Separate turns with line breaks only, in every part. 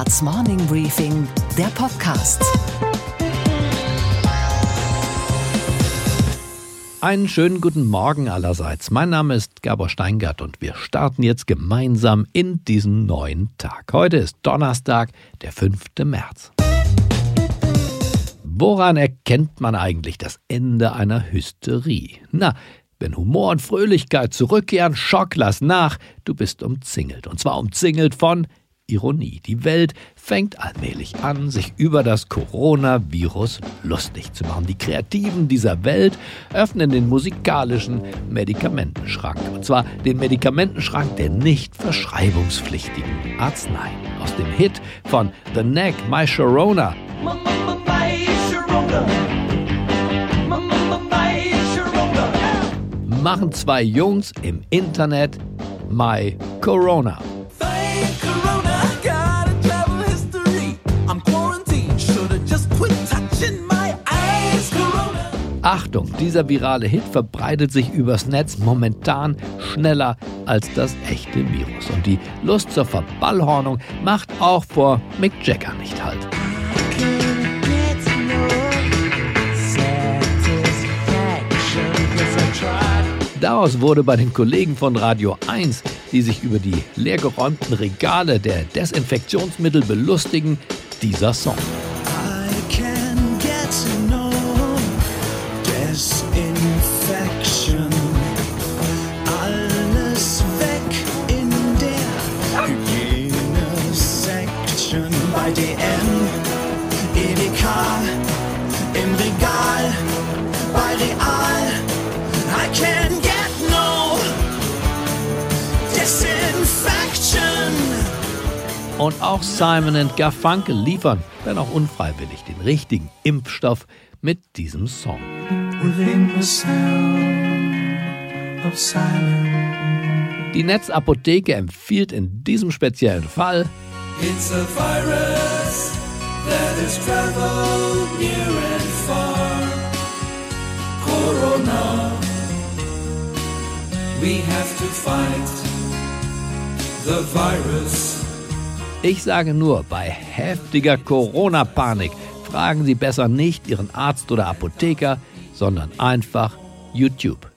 Arts Morning Briefing, der Podcast.
Einen schönen guten Morgen allerseits. Mein Name ist Gabor Steingart und wir starten jetzt gemeinsam in diesen neuen Tag. Heute ist Donnerstag, der 5. März. Woran erkennt man eigentlich das Ende einer Hysterie? Na, wenn Humor und Fröhlichkeit zurückkehren, Schock lass nach, du bist umzingelt. Und zwar umzingelt von Ironie. Die Welt fängt allmählich an, sich über das Coronavirus lustig zu machen. Die Kreativen dieser Welt öffnen den musikalischen Medikamentenschrank. Und zwar den Medikamentenschrank der nicht verschreibungspflichtigen Arzneien. Aus dem Hit von The Neck, My Sharona. Machen zwei Jungs im Internet My Corona. Achtung, dieser virale Hit verbreitet sich übers Netz momentan schneller als das echte Virus. Und die Lust zur Verballhornung macht auch vor Mick Jagger nicht halt. Daraus wurde bei den Kollegen von Radio 1, die sich über die leergeräumten Regale der Desinfektionsmittel belustigen, dieser Song. Und auch Simon Garfunkel liefern, wenn auch unfreiwillig, den richtigen Impfstoff mit diesem Song. Die Netzapotheke empfiehlt in diesem speziellen Fall
It's a virus that traveled near and far. Corona. We have to fight the virus.
Ich sage nur, bei heftiger Corona-Panik fragen Sie besser nicht Ihren Arzt oder Apotheker, sondern einfach YouTube.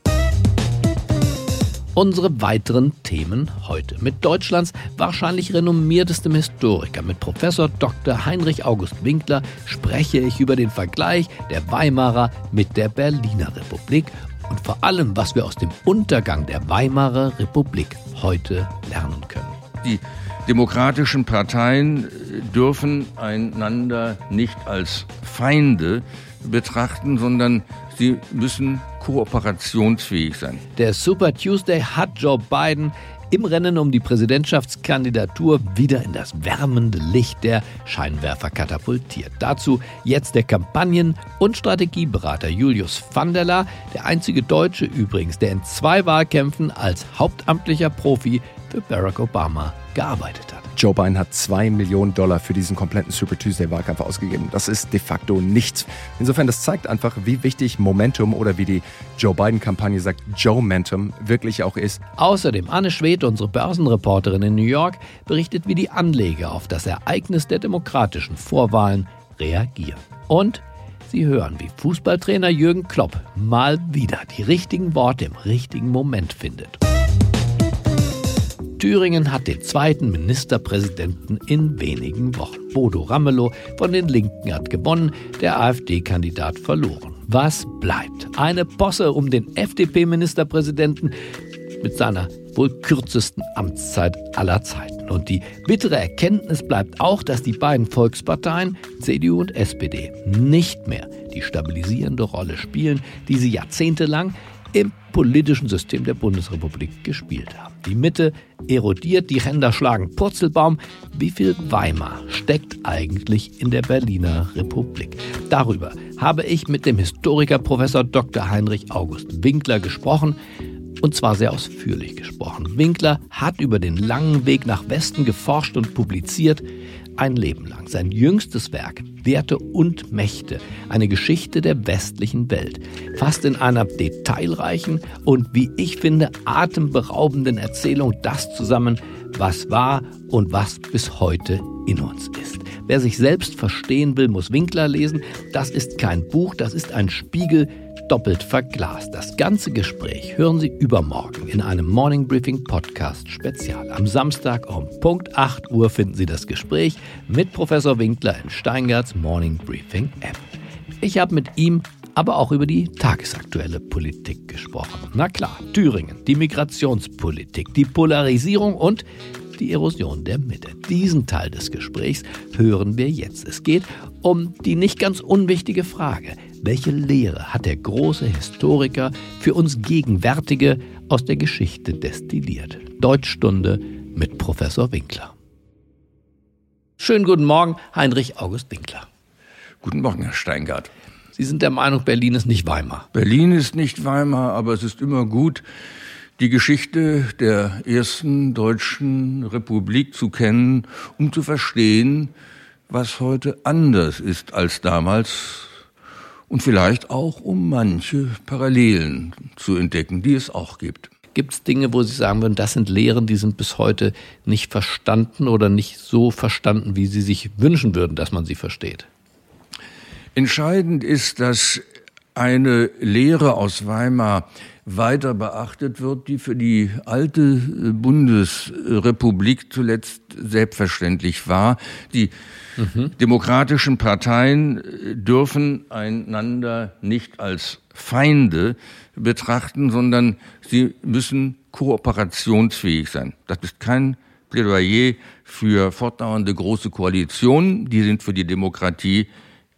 Unsere weiteren Themen heute mit Deutschlands wahrscheinlich renommiertestem Historiker, mit Professor Dr. Heinrich August Winkler, spreche ich über den Vergleich der Weimarer mit der Berliner Republik und vor allem, was wir aus dem Untergang der Weimarer Republik heute lernen können.
Die demokratischen Parteien dürfen einander nicht als Feinde betrachten, sondern sie müssen kooperationsfähig sein.
Der Super Tuesday hat Joe Biden im Rennen um die Präsidentschaftskandidatur wieder in das wärmende Licht der Scheinwerfer katapultiert. Dazu jetzt der Kampagnen- und Strategieberater Julius van der Laar, der einzige Deutsche übrigens, der in zwei Wahlkämpfen als hauptamtlicher Profi für Barack Obama gearbeitet hat.
Joe Biden hat zwei Millionen Dollar für diesen kompletten Super Tuesday-Wahlkampf ausgegeben. Das ist de facto nichts. Insofern, das zeigt einfach, wie wichtig Momentum oder wie die Joe Biden-Kampagne sagt, Joe-Mentum wirklich auch ist.
Außerdem Anne Schwed, unsere Börsenreporterin in New York, berichtet, wie die Anleger auf das Ereignis der demokratischen Vorwahlen reagieren. Und Sie hören, wie Fußballtrainer Jürgen Klopp mal wieder die richtigen Worte im richtigen Moment findet. Thüringen hat den zweiten Ministerpräsidenten in wenigen Wochen. Bodo Ramelow von den Linken hat gewonnen, der AfD-Kandidat verloren. Was bleibt? Eine Posse um den FDP-Ministerpräsidenten mit seiner wohl kürzesten Amtszeit aller Zeiten. Und die bittere Erkenntnis bleibt auch, dass die beiden Volksparteien, CDU und SPD, nicht mehr die stabilisierende Rolle spielen, die sie jahrzehntelang im politischen System der Bundesrepublik gespielt haben. Die Mitte erodiert, die Ränder schlagen Purzelbaum. Wie viel Weimar steckt eigentlich in der Berliner Republik? Darüber habe ich mit dem Historiker Professor Dr. Heinrich August Winkler gesprochen. Und zwar sehr ausführlich gesprochen. Winkler hat über den langen Weg nach Westen geforscht und publiziert ein Leben lang. Sein jüngstes Werk, Werte und Mächte, eine Geschichte der westlichen Welt, fasst in einer detailreichen und, wie ich finde, atemberaubenden Erzählung das zusammen, was war und was bis heute in uns ist. Wer sich selbst verstehen will, muss Winkler lesen. Das ist kein Buch, das ist ein Spiegel, doppelt verglast. Das ganze Gespräch hören Sie übermorgen in einem Morning Briefing Podcast Spezial. Am Samstag um Punkt 8 Uhr finden Sie das Gespräch mit Professor Winkler in Steingarts Morning Briefing App. Ich habe mit ihm aber auch über die tagesaktuelle Politik gesprochen. Na klar, Thüringen, die Migrationspolitik, die Polarisierung und die Erosion der Mitte. Diesen Teil des Gesprächs hören wir jetzt. Es geht um die nicht ganz unwichtige Frage, welche Lehre hat der große Historiker für uns Gegenwärtige aus der Geschichte destilliert? Deutschstunde mit Professor Winkler. Schönen guten Morgen, Heinrich August Winkler.
Guten Morgen, Herr Steingart.
Sie sind der Meinung, Berlin ist nicht Weimar.
Berlin ist nicht Weimar, aber es ist immer gut, die Geschichte der ersten deutschen Republik zu kennen, um zu verstehen, was heute anders ist als damals und vielleicht auch um manche Parallelen zu entdecken, die es auch gibt.
Gibt es Dinge, wo Sie sagen würden, das sind Lehren, die sind bis heute nicht verstanden oder nicht so verstanden, wie Sie sich wünschen würden, dass man sie versteht?
Entscheidend ist, dass eine Lehre aus Weimar weiter beachtet wird, die für die alte Bundesrepublik zuletzt selbstverständlich war. Die mhm. demokratischen Parteien dürfen einander nicht als Feinde betrachten, sondern sie müssen kooperationsfähig sein. Das ist kein Plädoyer für fortdauernde große Koalitionen, die sind für die Demokratie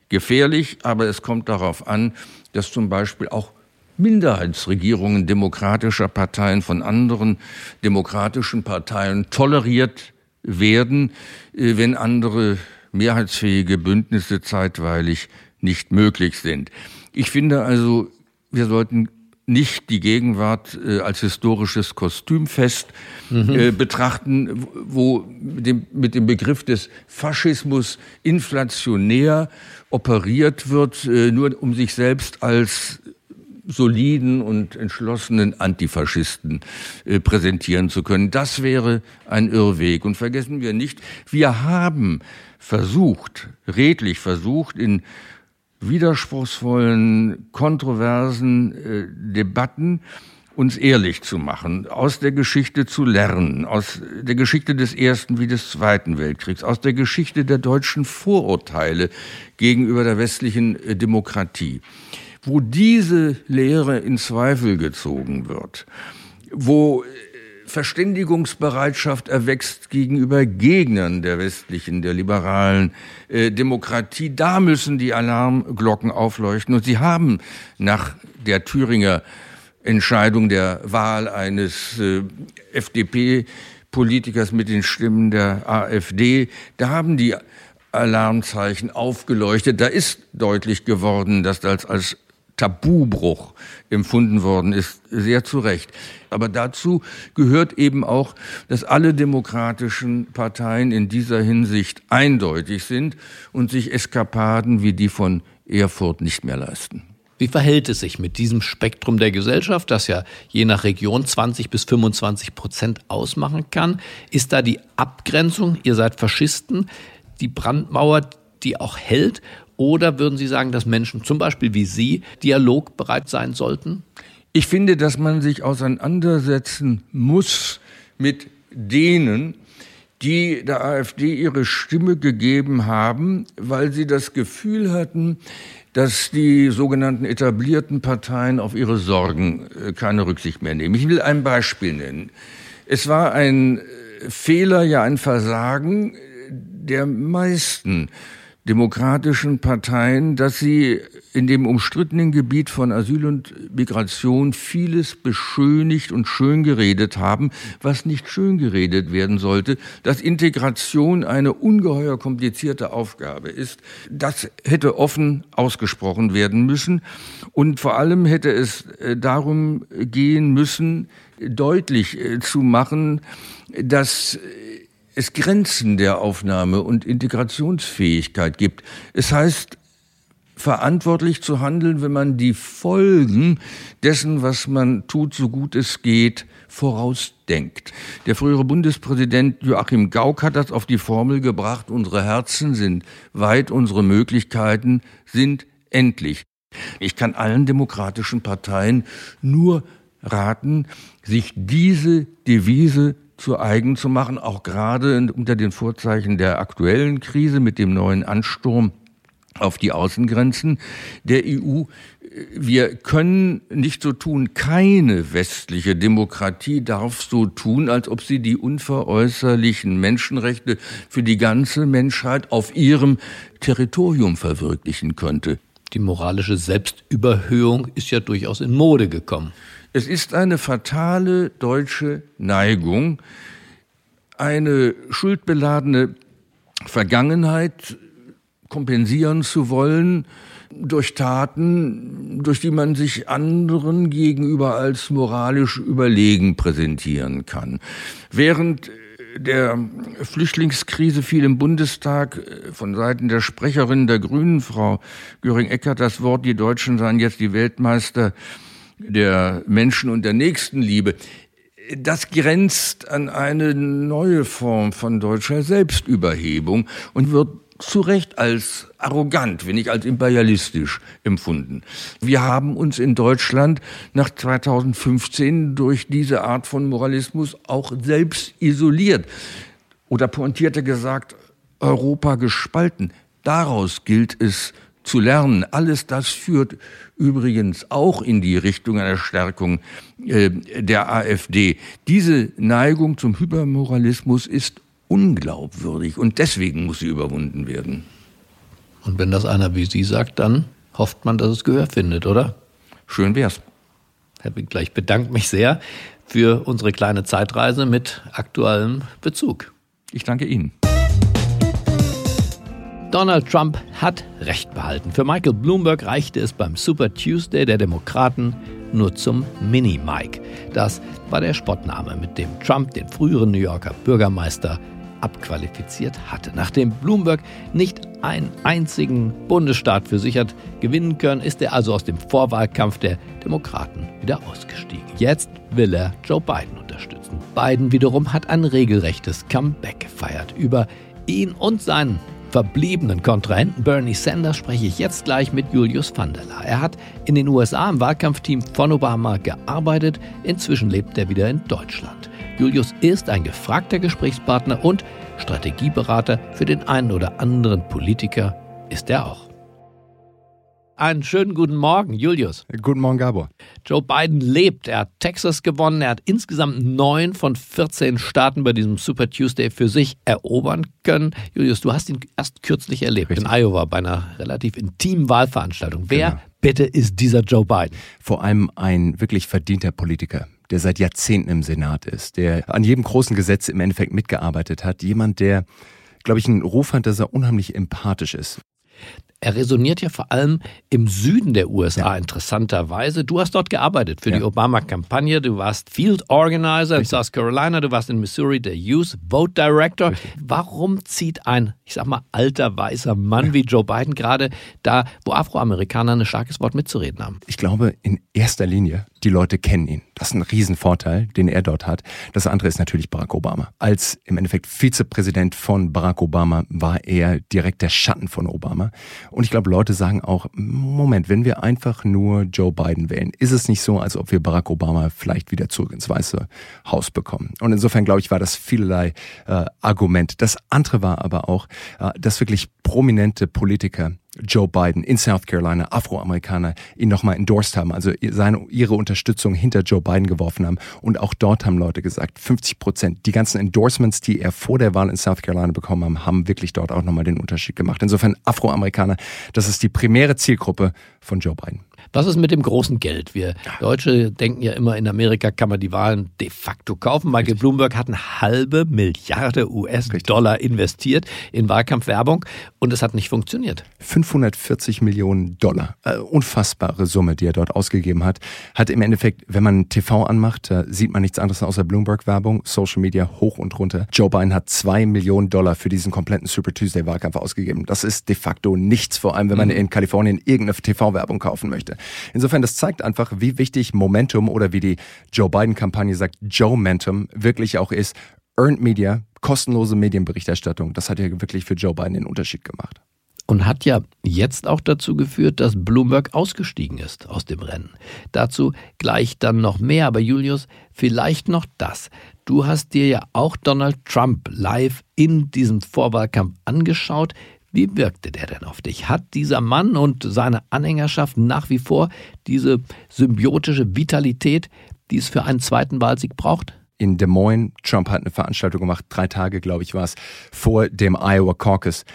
gefährlich, aber es kommt darauf an, dass zum Beispiel auch Minderheitsregierungen demokratischer Parteien von anderen demokratischen Parteien toleriert werden, äh, wenn andere mehrheitsfähige Bündnisse zeitweilig nicht möglich sind. Ich finde also, wir sollten nicht die Gegenwart äh, als historisches Kostümfest mhm. äh, betrachten, wo mit dem, mit dem Begriff des Faschismus inflationär operiert wird, äh, nur um sich selbst als soliden und entschlossenen Antifaschisten äh, präsentieren zu können. Das wäre ein Irrweg. Und vergessen wir nicht, wir haben versucht, redlich versucht, in widerspruchsvollen, kontroversen äh, Debatten uns ehrlich zu machen, aus der Geschichte zu lernen, aus der Geschichte des Ersten wie des Zweiten Weltkriegs, aus der Geschichte der deutschen Vorurteile gegenüber der westlichen äh, Demokratie. Wo diese Lehre in Zweifel gezogen wird, wo äh, Verständigungsbereitschaft erwächst gegenüber Gegnern der westlichen, der liberalen äh, Demokratie. Da müssen die Alarmglocken aufleuchten. Und sie haben nach der Thüringer Entscheidung der Wahl eines äh, FDP-Politikers mit den Stimmen der AfD, da haben die Alarmzeichen aufgeleuchtet. Da ist deutlich geworden, dass das als Tabubruch empfunden worden ist, sehr zu Recht. Aber dazu gehört eben auch, dass alle demokratischen Parteien in dieser Hinsicht eindeutig sind und sich Eskapaden wie die von Erfurt nicht mehr leisten.
Wie verhält es sich mit diesem Spektrum der Gesellschaft, das ja je nach Region 20 bis 25 Prozent ausmachen kann? Ist da die Abgrenzung, ihr seid Faschisten, die Brandmauer, die auch hält? Oder würden Sie sagen, dass Menschen zum Beispiel wie Sie dialogbereit sein sollten?
Ich finde, dass man sich auseinandersetzen muss mit denen, die der AfD ihre Stimme gegeben haben, weil sie das Gefühl hatten, dass die sogenannten etablierten Parteien auf ihre Sorgen äh, keine Rücksicht mehr nehmen. Ich will ein Beispiel nennen. Es war ein äh, Fehler, ja ein Versagen der meisten demokratischen Parteien, dass sie in dem umstrittenen Gebiet von Asyl und Migration vieles beschönigt und schön geredet haben, was nicht schön geredet werden sollte, dass Integration eine ungeheuer komplizierte Aufgabe ist. Das hätte offen ausgesprochen werden müssen und vor allem hätte es äh, darum gehen müssen, deutlich äh, zu machen, dass es Grenzen der Aufnahme und Integrationsfähigkeit gibt. Es heißt, verantwortlich zu handeln, wenn man die Folgen dessen, was man tut, so gut es geht, vorausdenkt. Der frühere Bundespräsident Joachim Gauck hat das auf die Formel gebracht, unsere Herzen sind weit, unsere Möglichkeiten sind endlich. Ich kann allen demokratischen Parteien nur raten, sich diese Devise zu eigen zu machen, auch gerade unter den Vorzeichen der aktuellen Krise mit dem neuen Ansturm auf die Außengrenzen der EU. Wir können nicht so tun, keine westliche Demokratie darf so tun, als ob sie die unveräußerlichen Menschenrechte für die ganze Menschheit auf ihrem Territorium verwirklichen könnte.
Die moralische Selbstüberhöhung ist ja durchaus in Mode gekommen.
Es ist eine fatale deutsche Neigung, eine schuldbeladene Vergangenheit kompensieren zu wollen durch Taten, durch die man sich anderen gegenüber als moralisch überlegen präsentieren kann. Während der Flüchtlingskrise fiel im Bundestag von Seiten der Sprecherin der Grünen, Frau Göring-Eckert, das Wort, die Deutschen seien jetzt die Weltmeister der Menschen und der Nächstenliebe. Das grenzt an eine neue Form von deutscher Selbstüberhebung und wird zu Recht als arrogant, wenn nicht als imperialistisch empfunden. Wir haben uns in Deutschland nach 2015 durch diese Art von Moralismus auch selbst isoliert oder pointierter gesagt, Europa gespalten. Daraus gilt es zu lernen. Alles das führt übrigens auch in die Richtung einer Stärkung äh, der AfD. Diese Neigung zum Hypermoralismus ist unglaubwürdig und deswegen muss sie überwunden werden.
Und wenn das einer wie Sie sagt, dann hofft man, dass es Gehör findet, oder?
Schön wär's.
Herr Winkler, ich bedanke mich sehr für unsere kleine Zeitreise mit aktuellem Bezug.
Ich danke Ihnen.
Donald Trump hat Recht behalten. Für Michael Bloomberg reichte es beim Super Tuesday der Demokraten nur zum Mini-Mike. Das war der Spottname, mit dem Trump den früheren New Yorker Bürgermeister abqualifiziert hatte. Nachdem Bloomberg nicht einen einzigen Bundesstaat für sich hat gewinnen können, ist er also aus dem Vorwahlkampf der Demokraten wieder ausgestiegen. Jetzt will er Joe Biden unterstützen. Biden wiederum hat ein regelrechtes Comeback gefeiert. Über ihn und seinen verbliebenen Kontrahenten Bernie Sanders spreche ich jetzt gleich mit Julius Vandela. Er hat in den USA im Wahlkampfteam von Obama gearbeitet. Inzwischen lebt er wieder in Deutschland. Julius ist ein gefragter Gesprächspartner und Strategieberater für den einen oder anderen Politiker ist er auch. Einen schönen guten Morgen, Julius.
Guten Morgen, Gabor.
Joe Biden lebt. Er hat Texas gewonnen. Er hat insgesamt neun von 14 Staaten bei diesem Super Tuesday für sich erobern können. Julius, du hast ihn erst kürzlich erlebt Richtig. in Iowa bei einer relativ intimen Wahlveranstaltung. Wer genau. bitte ist dieser Joe Biden?
Vor allem ein wirklich verdienter Politiker der seit Jahrzehnten im Senat ist, der an jedem großen Gesetz im Endeffekt mitgearbeitet hat. Jemand, der, glaube ich, einen Ruf hat, dass er unheimlich empathisch ist.
Er resoniert ja vor allem im Süden der USA ja. interessanterweise. Du hast dort gearbeitet für ja. die Obama-Kampagne. Du warst Field Organizer Richtig. in South Carolina. Du warst in Missouri der Youth Vote Director. Richtig. Warum zieht ein, ich sag mal, alter weißer Mann ja. wie Joe Biden gerade da, wo Afroamerikaner ein starkes Wort mitzureden haben?
Ich glaube, in erster Linie, die Leute kennen ihn. Das ist ein Riesenvorteil, den er dort hat. Das andere ist natürlich Barack Obama. Als im Endeffekt Vizepräsident von Barack Obama war er direkt der Schatten von Obama. Und ich glaube, Leute sagen auch, Moment, wenn wir einfach nur Joe Biden wählen, ist es nicht so, als ob wir Barack Obama vielleicht wieder zurück ins Weiße Haus bekommen. Und insofern, glaube ich, war das vielerlei äh, Argument. Das andere war aber auch, äh, dass wirklich prominente Politiker Joe Biden in South Carolina, Afroamerikaner, ihn nochmal endorsed haben, also seine, ihre Unterstützung hinter Joe Biden geworfen haben. Und auch dort haben Leute gesagt, 50 Prozent, die ganzen Endorsements, die er vor der Wahl in South Carolina bekommen haben, haben wirklich dort auch nochmal den Unterschied gemacht. Insofern Afroamerikaner, das ist die primäre Zielgruppe von Joe Biden.
Was ist mit dem großen Geld? Wir Deutsche denken ja immer, in Amerika kann man die Wahlen de facto kaufen. Michael Richtig. Bloomberg hat eine halbe Milliarde US-Dollar investiert in Wahlkampfwerbung und es hat nicht funktioniert.
540 Millionen Dollar. Äh, unfassbare Summe, die er dort ausgegeben hat. Hat im Endeffekt, wenn man TV anmacht, äh, sieht man nichts anderes außer Bloomberg-Werbung, Social Media hoch und runter. Joe Biden hat zwei Millionen Dollar für diesen kompletten Super Tuesday-Wahlkampf ausgegeben. Das ist de facto nichts, vor allem wenn man mhm. in Kalifornien irgendeine TV-Werbung kaufen möchte. Insofern, das zeigt einfach, wie wichtig Momentum oder wie die Joe Biden-Kampagne sagt, Joe-Mentum wirklich auch ist. Earned Media, kostenlose Medienberichterstattung, das hat ja wirklich für Joe Biden den Unterschied gemacht
und hat ja jetzt auch dazu geführt, dass Bloomberg ausgestiegen ist aus dem Rennen. Dazu gleich dann noch mehr, aber Julius, vielleicht noch das. Du hast dir ja auch Donald Trump live in diesem Vorwahlkampf angeschaut. Wie wirkte der denn auf dich? Hat dieser Mann und seine Anhängerschaft nach wie vor diese symbiotische Vitalität, die es für einen zweiten Wahlsieg braucht?
in Des Moines. Trump hat eine Veranstaltung gemacht, drei Tage, glaube ich, war es, vor dem Iowa Caucus.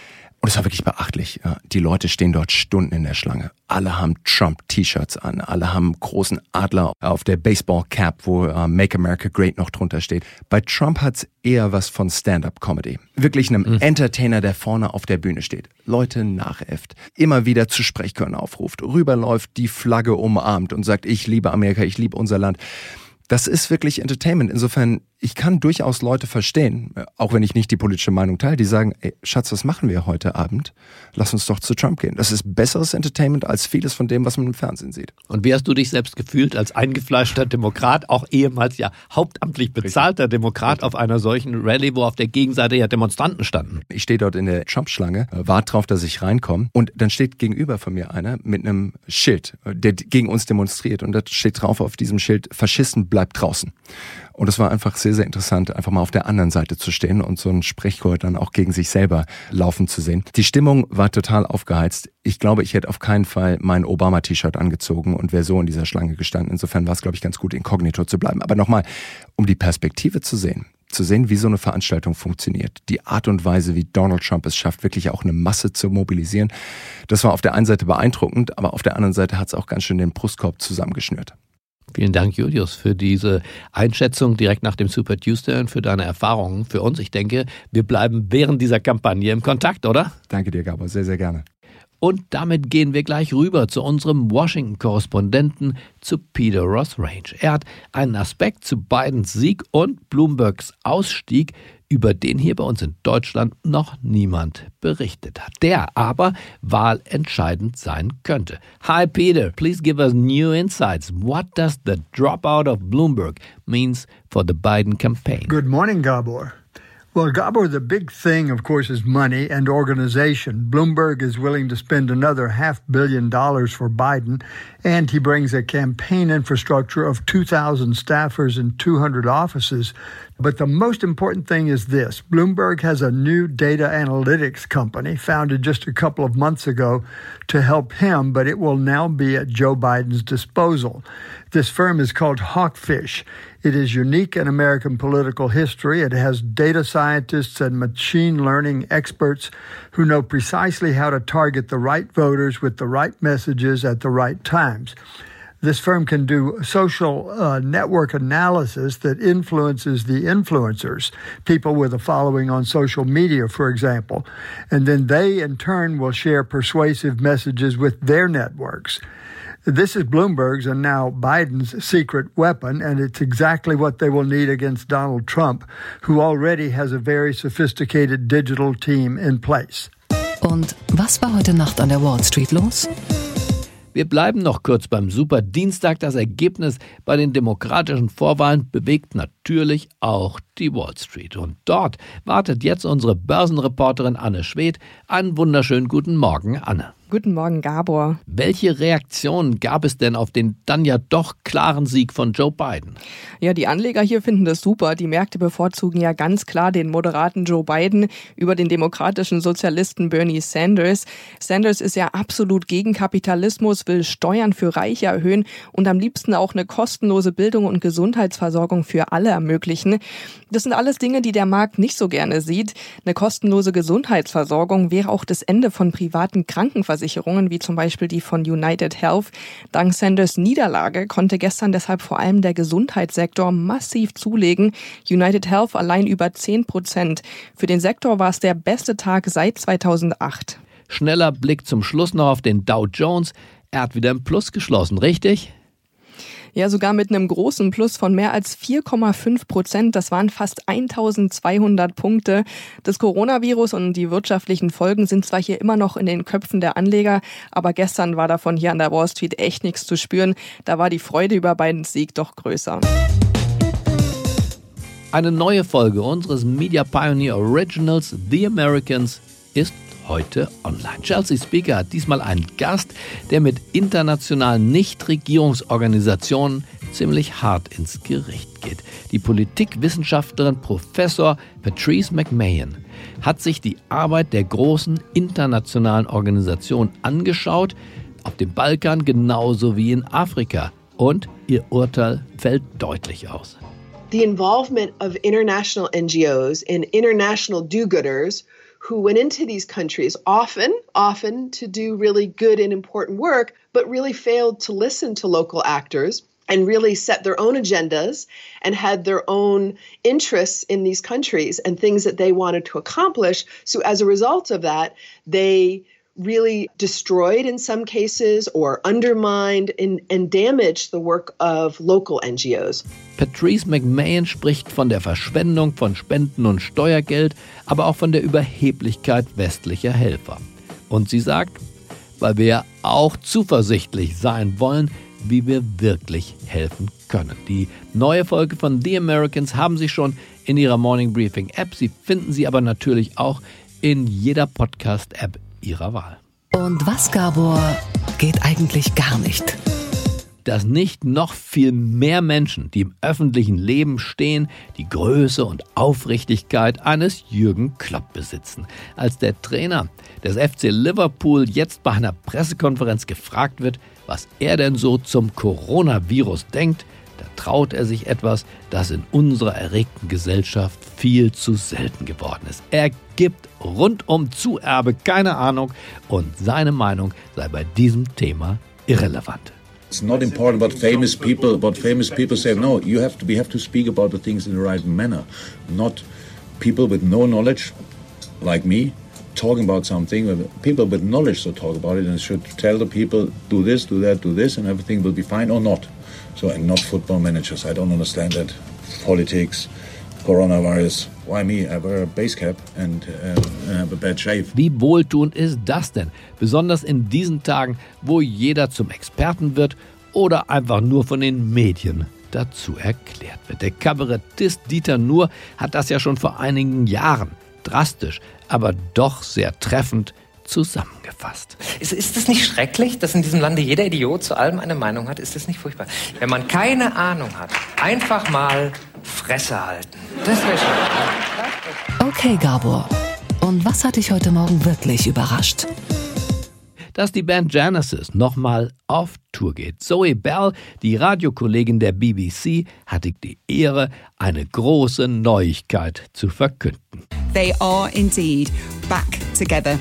Und es war wirklich beachtlich. Die Leute stehen dort Stunden in der Schlange. Alle haben Trump-T-Shirts an. Alle haben großen Adler auf der Baseball-Cap, wo uh, Make America Great noch drunter steht. Bei Trump hat's eher was von Stand-up-Comedy. Wirklich einem mhm. Entertainer, der vorne auf der Bühne steht. Leute nachäfft. Immer wieder zu Sprechkörnern aufruft. Rüberläuft, die Flagge umarmt und sagt, ich liebe Amerika, ich liebe unser Land. Das ist wirklich Entertainment. Insofern ich kann durchaus Leute verstehen, auch wenn ich nicht die politische Meinung teile, die sagen, ey, Schatz, was machen wir heute Abend? Lass uns doch zu Trump gehen. Das ist besseres Entertainment als vieles von dem, was man im Fernsehen sieht.
Und wie hast du dich selbst gefühlt als eingefleischter Demokrat, auch ehemals ja hauptamtlich bezahlter Richtig. Demokrat Richtig. auf einer solchen Rallye, wo auf der Gegenseite ja Demonstranten standen?
Ich stehe dort in der Trump-Schlange, äh, warte drauf, dass ich reinkomme und dann steht gegenüber von mir einer mit einem Schild, äh, der gegen uns demonstriert und da steht drauf auf diesem Schild, Faschisten bleibt draußen. Und es war einfach sehr, sehr interessant, einfach mal auf der anderen Seite zu stehen und so ein Sprechchor dann auch gegen sich selber laufen zu sehen. Die Stimmung war total aufgeheizt. Ich glaube, ich hätte auf keinen Fall mein Obama-T-Shirt angezogen und wäre so in dieser Schlange gestanden. Insofern war es, glaube ich, ganz gut, inkognito zu bleiben. Aber nochmal, um die Perspektive zu sehen zu sehen, wie so eine Veranstaltung funktioniert. Die Art und Weise, wie Donald Trump es schafft, wirklich auch eine Masse zu mobilisieren. Das war auf der einen Seite beeindruckend, aber auf der anderen Seite hat es auch ganz schön den Brustkorb zusammengeschnürt.
Vielen Dank, Julius, für diese Einschätzung direkt nach dem Super Tuesday und für deine Erfahrungen für uns. Ich denke, wir bleiben während dieser Kampagne im Kontakt, oder?
Danke dir, Gabor, sehr, sehr gerne.
Und damit gehen wir gleich rüber zu unserem Washington-Korrespondenten, zu Peter Ross Range. Er hat einen Aspekt zu Bidens Sieg und Bloombergs Ausstieg über den hier bei uns in Deutschland noch niemand berichtet hat, der aber wahlentscheidend sein könnte. Hi Peter, please give us new insights. What does the dropout of Bloomberg means for the Biden campaign?
Good morning, Gabor. Well, Gabor, the big thing, of course, is money and organization. Bloomberg is willing to spend another half billion dollars for Biden, and he brings a campaign infrastructure of 2,000 staffers and 200 offices. But the most important thing is this Bloomberg has a new data analytics company founded just a couple of months ago to help him, but it will now be at Joe Biden's disposal. This firm is called Hawkfish. It is unique in American political history. It has data scientists and machine learning experts who know precisely how to target the right voters with the right messages at the right times. This firm can do social uh, network analysis that influences the influencers, people with a following on social media, for example. And then they, in turn, will share persuasive messages with their networks. This is Bloomberg's and now Biden's secret weapon, and it's exactly what they will need against Donald Trump, who already has a very sophisticated digital team in place.
Und was war heute Nacht an der Wall Street los?
Wir bleiben noch kurz beim Super Dienstag. Das Ergebnis bei den demokratischen Vorwahlen bewegt natürlich auch die Wall Street. Und dort wartet jetzt unsere Börsenreporterin Anne Schwedt. Einen wunderschönen guten Morgen, Anne.
Guten Morgen, Gabor.
Welche Reaktionen gab es denn auf den dann ja doch klaren Sieg von Joe Biden?
Ja, die Anleger hier finden das super. Die Märkte bevorzugen ja ganz klar den moderaten Joe Biden über den demokratischen Sozialisten Bernie Sanders. Sanders ist ja absolut gegen Kapitalismus, will Steuern für Reiche erhöhen und am liebsten auch eine kostenlose Bildung und Gesundheitsversorgung für alle ermöglichen. Das sind alles Dinge, die der Markt nicht so gerne sieht. Eine kostenlose Gesundheitsversorgung wäre auch das Ende von privaten Krankenversicherungen Versicherungen, wie zum Beispiel die von United Health. Dank Sanders Niederlage konnte gestern deshalb vor allem der Gesundheitssektor massiv zulegen. United Health allein über 10 Prozent. Für den Sektor war es der beste Tag seit 2008.
Schneller Blick zum Schluss noch auf den Dow Jones. Er hat wieder im Plus geschlossen, richtig?
Ja, sogar mit einem großen Plus von mehr als 4,5 Prozent. Das waren fast 1200 Punkte. Das Coronavirus und die wirtschaftlichen Folgen sind zwar hier immer noch in den Köpfen der Anleger, aber gestern war davon hier an der Wall Street echt nichts zu spüren. Da war die Freude über Bidens Sieg doch größer.
Eine neue Folge unseres Media Pioneer Originals The Americans ist heute online. Chelsea Speaker hat diesmal einen Gast, der mit internationalen Nichtregierungsorganisationen ziemlich hart ins Gericht geht. Die Politikwissenschaftlerin Professor Patrice McMahon hat sich die Arbeit der großen internationalen Organisationen angeschaut, auf dem Balkan genauso wie in Afrika. Und ihr Urteil fällt deutlich aus.
the involvement of international NGOs and international do gooders who went into these countries often, often to do really good and important work, but really failed to listen to local actors and really set their own agendas and had their own interests in these countries and things that they wanted to accomplish. So, as a result of that, they really destroyed in some cases or undermined and, and damaged the work of local NGOs.
Patrice McMahon spricht von der Verschwendung von Spenden und Steuergeld, aber auch von der Überheblichkeit westlicher Helfer. Und sie sagt, weil wir auch zuversichtlich sein wollen, wie wir wirklich helfen können. Die neue Folge von The Americans haben Sie schon in Ihrer Morning Briefing App. Sie finden sie aber natürlich auch in jeder Podcast-App Ihrer Wahl.
Und was, Gabor, geht eigentlich gar nicht?
Dass nicht noch viel mehr Menschen, die im öffentlichen Leben stehen, die Größe und Aufrichtigkeit eines Jürgen Klopp besitzen. Als der Trainer des FC Liverpool jetzt bei einer Pressekonferenz gefragt wird, was er denn so zum Coronavirus denkt, da traut er sich etwas, das in unserer erregten Gesellschaft viel zu selten geworden ist. Er gibt rundum zu Erbe keine Ahnung und seine Meinung sei bei diesem Thema irrelevant.
It's not important what famous people what famous people say. No, you have to we have to speak about the things in the right manner, not people with no knowledge, like me, talking about something. People with knowledge to talk about it and should tell the people do this, do that, do this, and everything will be fine or not. So and not football managers. I don't understand that. Politics, coronavirus. Why me? I wear a base cap and uh, have a bad shave.
Wie wohltuend ist das denn? Besonders in diesen Tagen, wo jeder zum Experten wird oder einfach nur von den Medien dazu erklärt wird. Der Kabarettist Dieter Nuhr hat das ja schon vor einigen Jahren drastisch, aber doch sehr treffend zusammengefasst.
Ist, ist es nicht schrecklich, dass in diesem Lande jeder Idiot zu allem eine Meinung hat? Ist das nicht furchtbar? Wenn man keine Ahnung hat, einfach mal Fresse halten. Das wäre schön.
Okay, Gabor. Und was hat dich heute Morgen wirklich überrascht?
dass die Band Genesis nochmal auf Tour geht. Zoe Bell, die Radiokollegin der BBC, hatte die Ehre, eine große Neuigkeit zu verkünden.
They are indeed back together.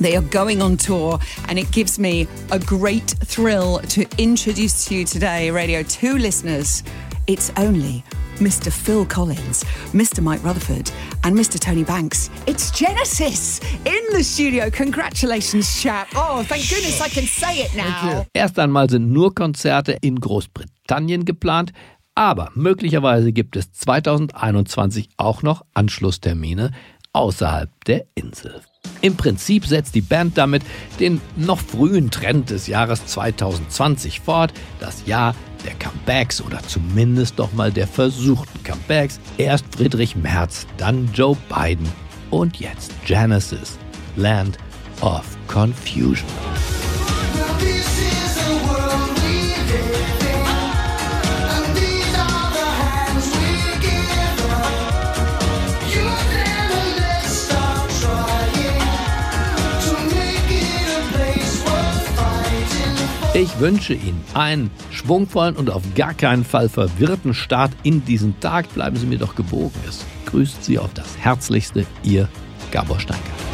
They are going on tour, and it gives me a great thrill to introduce to you today, Radio 2 listeners. It's only Mr. Phil Collins, Mr. Mike Rutherford, and Mr. Tony Banks. It's Genesis in the studio. Congratulations, chap. Oh, thank goodness I can say it now.
Erst einmal sind nur Konzerte in Großbritannien geplant, aber möglicherweise gibt es 2021 auch noch Anschlusstermine außerhalb der Insel. Im Prinzip setzt die Band damit den noch frühen Trend des Jahres 2020 fort, das Jahr der Comebacks oder zumindest doch mal der versuchten Comebacks. Erst Friedrich Merz, dann Joe Biden und jetzt Genesis, Land of Confusion. Ich wünsche Ihnen einen schwungvollen und auf gar keinen Fall verwirrten Start in diesen Tag. Bleiben Sie mir doch gewogen. Es grüßt Sie auf das Herzlichste, Ihr Gabor Steingart.